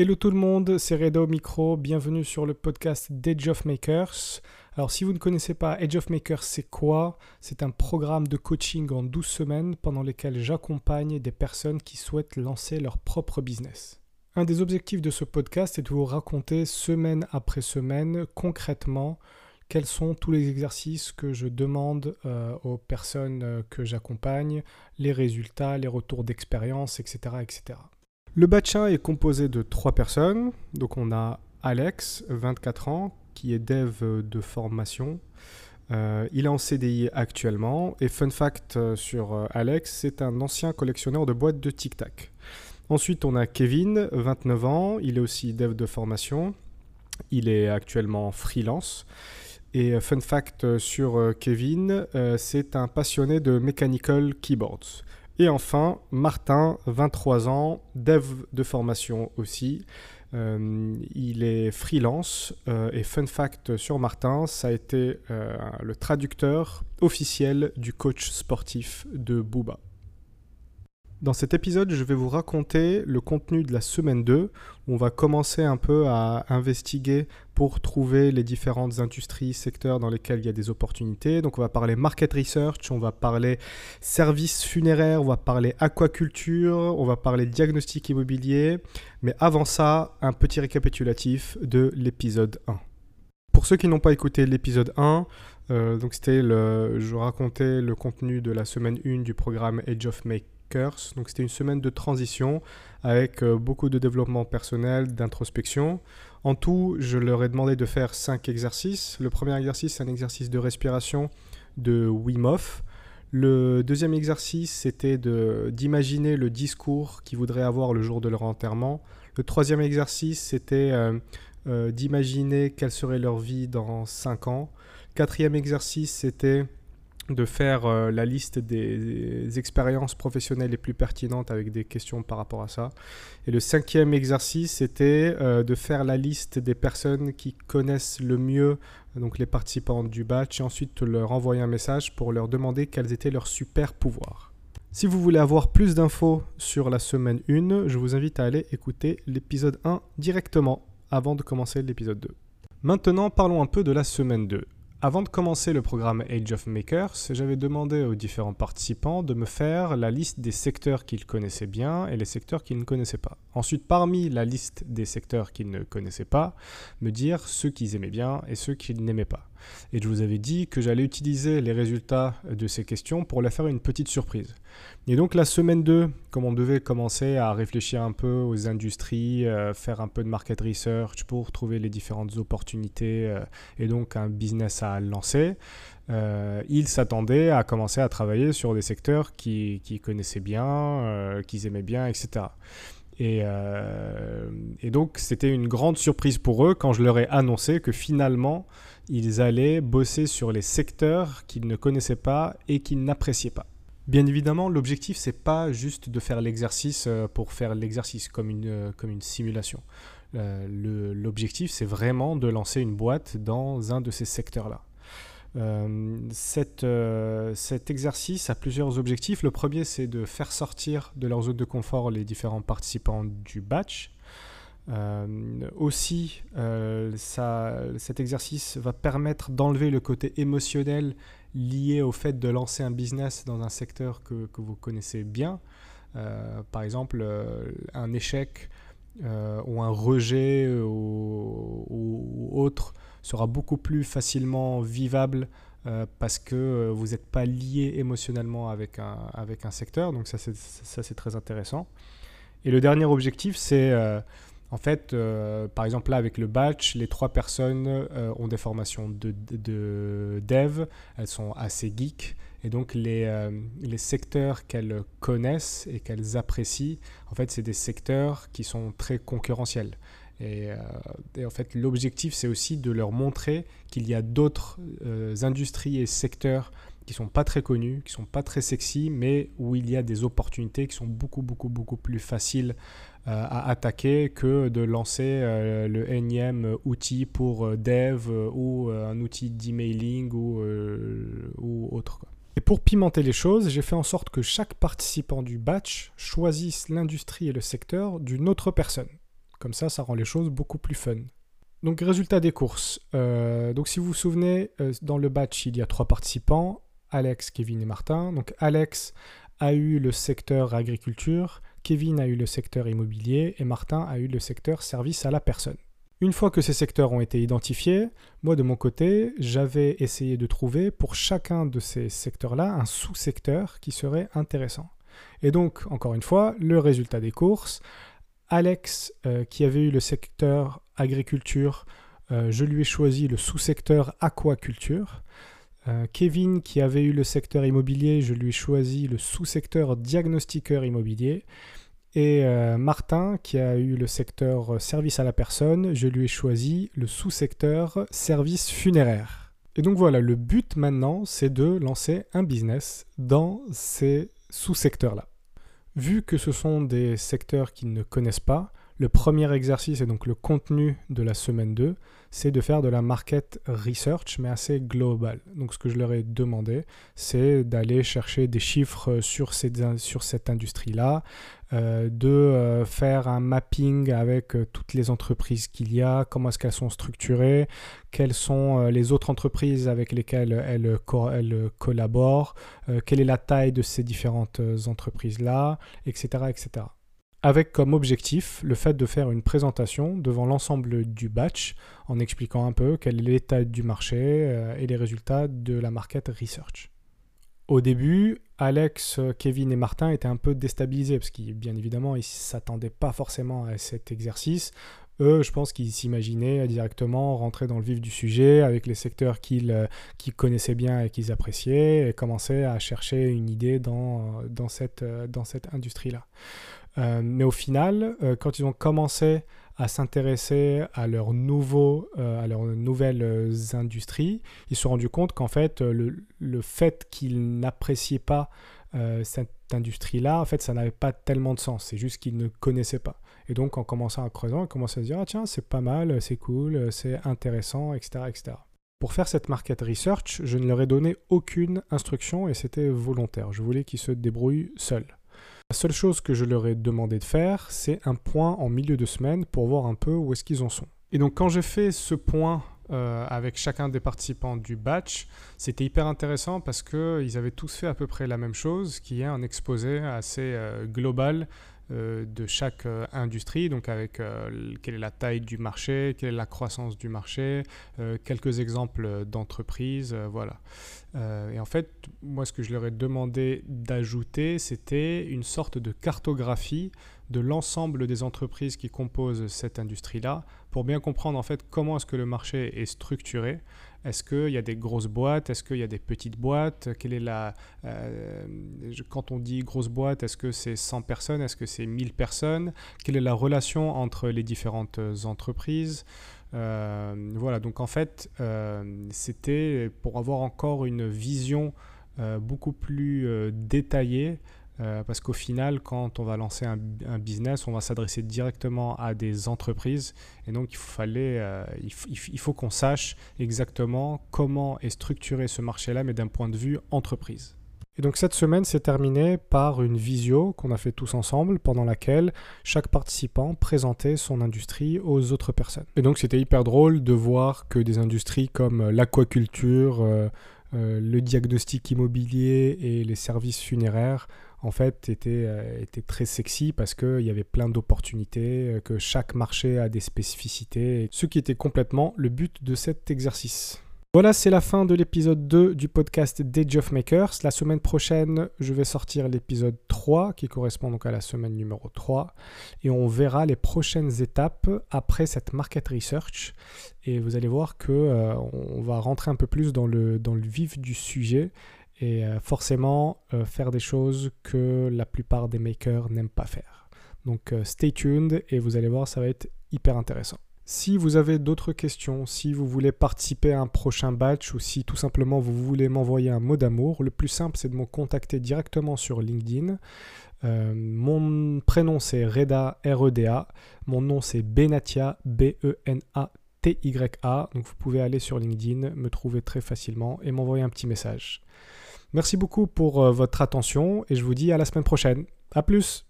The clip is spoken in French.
Hello tout le monde, c'est Reda au micro, bienvenue sur le podcast d'Edge of Makers. Alors si vous ne connaissez pas Edge of Makers, c'est quoi? C'est un programme de coaching en 12 semaines pendant lesquelles j'accompagne des personnes qui souhaitent lancer leur propre business. Un des objectifs de ce podcast est de vous raconter semaine après semaine concrètement quels sont tous les exercices que je demande euh, aux personnes euh, que j'accompagne, les résultats, les retours d'expérience, etc., etc. Le batch 1 est composé de trois personnes. Donc on a Alex, 24 ans, qui est dev de formation. Euh, il est en CDI actuellement. Et fun fact euh, sur euh, Alex, c'est un ancien collectionneur de boîtes de Tic Tac. Ensuite, on a Kevin, 29 ans. Il est aussi dev de formation. Il est actuellement freelance. Et fun fact sur Kevin, c'est un passionné de mechanical keyboards. Et enfin, Martin, 23 ans, dev de formation aussi. Euh, il est freelance euh, et fun fact sur Martin, ça a été euh, le traducteur officiel du coach sportif de Booba. Dans cet épisode, je vais vous raconter le contenu de la semaine 2. Où on va commencer un peu à investiguer pour trouver les différentes industries, secteurs dans lesquels il y a des opportunités. Donc on va parler market research, on va parler services funéraires, on va parler aquaculture, on va parler diagnostic immobilier. Mais avant ça, un petit récapitulatif de l'épisode 1. Pour ceux qui n'ont pas écouté l'épisode 1, euh, donc c'était le, je racontais le contenu de la semaine 1 du programme Age of Make donc c'était une semaine de transition avec euh, beaucoup de développement personnel, d'introspection. En tout, je leur ai demandé de faire cinq exercices. Le premier exercice, c'est un exercice de respiration de Wim Hof. Le deuxième exercice, c'était d'imaginer le discours qu'ils voudraient avoir le jour de leur enterrement. Le troisième exercice, c'était euh, euh, d'imaginer quelle serait leur vie dans cinq ans. Quatrième exercice, c'était de faire euh, la liste des, expériences professionnelles les plus pertinentes avec des questions par rapport à ça. Et le cinquième exercice, c'était euh, de faire la liste des personnes qui connaissent le mieux donc les participants du batch et ensuite leur envoyer un message pour leur demander quels étaient leurs super pouvoirs. Si vous voulez avoir plus d'infos sur la semaine 1, je vous invite à aller écouter l'épisode 1 directement avant de commencer l'épisode 2. Maintenant, parlons un peu de la semaine 2. Avant de commencer le programme Age of Makers, j'avais demandé aux différents participants de me faire la liste des secteurs qu'ils connaissaient bien et les secteurs qu'ils ne connaissaient pas. Ensuite, parmi la liste des secteurs qu'ils ne connaissaient pas, me dire ceux qu'ils aimaient bien et ceux qu'ils n'aimaient pas. Et je vous avais dit que j'allais utiliser les résultats de ces questions pour leur faire une petite surprise. Et donc la semaine 2, comme on devait commencer à réfléchir un peu aux industries, euh, faire un peu de market research pour trouver les différentes opportunités euh, et donc un business à lancer, euh, ils s'attendaient à commencer à travailler sur des secteurs qu'ils connaissaient bien, qu'ils aimaient bien, etc. Et, et donc c'était une grande surprise pour eux quand je leur ai annoncé que finalement ils allaient bosser sur les secteurs qu'ils ne connaissaient pas et qu'ils n'appréciaient pas. Bien évidemment, l'objectif, c'est pas juste de faire l'exercice euh, pour faire l'exercice comme une, euh, simulation. Euh, l'objectif, c'est vraiment de lancer une boîte dans un de ces secteurs-là. Cet, cet, exercice a plusieurs objectifs. Le premier, c'est de faire sortir de leur zone de confort les différents participants du batch. Euh, aussi, euh, ça, cet exercice va permettre d'enlever le côté émotionnel lié au fait de lancer un business dans un secteur que, que vous connaissez bien. Euh, par exemple, un échec ou un rejet ou, autre sera beaucoup plus facilement vivable parce que vous n'êtes pas lié émotionnellement avec un, avec un secteur. Donc ça, c'est très intéressant. Et le dernier objectif, c'est en fait, euh, par exemple, là, avec le batch, les trois personnes euh, ont des formations de, dev, elles sont assez geeks, et donc les, euh, les secteurs qu'elles connaissent et qu'elles apprécient, en fait, c'est des secteurs qui sont très concurrentiels. Et, et en fait, l'objectif, c'est aussi de leur montrer qu'il y a d'autres industries et secteurs qui sont pas très connus, qui sont pas très sexy, mais où il y a des opportunités qui sont beaucoup, beaucoup, beaucoup plus faciles euh, à attaquer que de lancer euh, le énième outil pour euh, dev ou un outil d'emailing ou, ou autre. Et pour pimenter les choses, j'ai fait en sorte que chaque participant du batch choisisse l'industrie et le secteur d'une autre personne. Comme ça, ça rend les choses beaucoup plus fun. Donc résultat des courses. Euh, donc si vous vous souvenez, euh, dans le batch, il y a trois participants, Alex, Kevin et Martin. Donc Alex a eu le secteur agriculture, Kevin a eu le secteur immobilier et Martin a eu le secteur service à la personne. Une fois que ces secteurs ont été identifiés, moi de mon côté, j'avais essayé de trouver pour chacun de ces secteurs-là un sous-secteur qui serait intéressant. Et donc, encore une fois, le résultat des courses, Alex, euh, qui avait eu le secteur agriculture, euh, je lui ai choisi le sous-secteur aquaculture. Euh, Kevin, qui avait eu le secteur immobilier, je lui ai choisi le sous-secteur diagnostiqueur immobilier. Et Martin, qui a eu le secteur service à la personne, je lui ai choisi le sous-secteur service funéraire. Et donc voilà, le but maintenant, c'est de lancer un business dans ces sous-secteurs-là. Vu que ce sont des secteurs qu'ils ne connaissent pas, le premier exercice et donc le contenu de la semaine 2, c'est de faire de la market research, mais assez global. Donc ce que je leur ai demandé, c'est d'aller chercher des chiffres sur, sur cette industrie-là, euh, de euh, faire un mapping avec euh, toutes les entreprises qu'il y a, comment est-ce qu'elles sont structurées, quelles sont les autres entreprises avec lesquelles elles, elles collaborent, quelle est la taille de ces différentes entreprises-là, etc., etc avec comme objectif le fait de faire une présentation devant l'ensemble du batch en expliquant un peu quel est l'état du marché et les résultats de la market research. Au début, Alex, Kevin et Martin étaient un peu déstabilisés parce qu'ils, bien évidemment, ils s'attendaient pas forcément à cet exercice. Eux, je pense qu'ils s'imaginaient directement rentrer dans le vif du sujet avec les secteurs qu'ils euh, connaissaient bien et qu'ils appréciaient et commencer à chercher une idée dans, euh, cette industrie-là. Euh, mais au final, quand ils ont commencé à s'intéresser à leurs nouveaux, euh, à leurs nouvelles euh, industries, ils se sont rendus compte qu'en fait, le, le fait qu'ils n'appréciaient pas euh, cette industrie-là, en fait, ça n'avait pas tellement de sens. C'est juste qu'ils ne connaissaient pas. Et donc, en commençant à creuser, ils commençaient à se dire, ah tiens, c'est pas mal, c'est cool, c'est intéressant, etc., etc. Pour faire cette market research, je ne leur ai donné aucune instruction et c'était volontaire. Je voulais qu'ils se débrouillent seuls. La seule chose que je leur ai demandé de faire, c'est un point en milieu de semaine pour voir un peu où est-ce qu'ils en sont. Et donc quand j'ai fait ce point euh, avec chacun des participants du batch, c'était hyper intéressant parce qu'ils avaient tous fait à peu près la même chose, qui est un exposé assez euh, global de chaque euh, industrie, donc avec euh, quelle est la taille du marché, quelle est la croissance du marché, quelques exemples d'entreprises, voilà. et en fait, moi, ce que je leur ai demandé d'ajouter, c'était une sorte de cartographie de l'ensemble des entreprises qui composent cette industrie-là, pour bien comprendre en fait comment est-ce que le marché est structuré, est-ce qu'il y a des grosses boîtes? Est-ce qu'il y a des petites boîtes? Quelle est la, euh, Quand on dit grosse boîte, est-ce que c'est 100 personnes? Est-ce que c'est 1000 personnes? Quelle est la relation entre les différentes entreprises? Euh, Voilà, donc en fait, euh, c'était pour avoir encore une vision beaucoup plus détaillée euh, parce qu'au final, quand on va lancer un, business, on va s'adresser directement à des entreprises. Et donc, il, fallait, euh, il, faut qu'on sache exactement comment est structuré ce marché-là, mais d'un point de vue entreprise. Et donc cette semaine s'est terminée par une visio qu'on a fait tous ensemble, pendant laquelle chaque participant présentait son industrie aux autres personnes. Et donc c'était hyper drôle de voir que des industries comme l'aquaculture, euh, le diagnostic immobilier et les services funéraires en fait, était, euh, était très sexy parce qu'il y avait plein d'opportunités, euh, que chaque marché a des spécificités, ce qui était complètement le but de cet exercice. Voilà, c'est la fin de l'épisode 2 du podcast Day of Makers. La semaine prochaine, je vais sortir l'épisode 3 qui correspond donc à la semaine numéro 3 et on verra les prochaines étapes après cette market research et vous allez voir que euh, on va rentrer un peu plus dans le, dans le vif du sujet et euh, forcément euh, faire des choses que la plupart des makers n'aiment pas faire. Donc euh, stay tuned et vous allez voir, ça va être hyper intéressant. Si vous avez d'autres questions, si vous voulez participer à un prochain batch ou si tout simplement vous voulez m'envoyer un mot d'amour, le plus simple c'est de me contacter directement sur LinkedIn. mon prénom c'est Reda, R-E-D-A. Mon nom c'est Benatia, B-E-N-A-T-Y-A. Donc vous pouvez aller sur LinkedIn, me trouver très facilement et m'envoyer un petit message. Merci beaucoup pour euh, votre attention et je vous dis à la semaine prochaine. A plus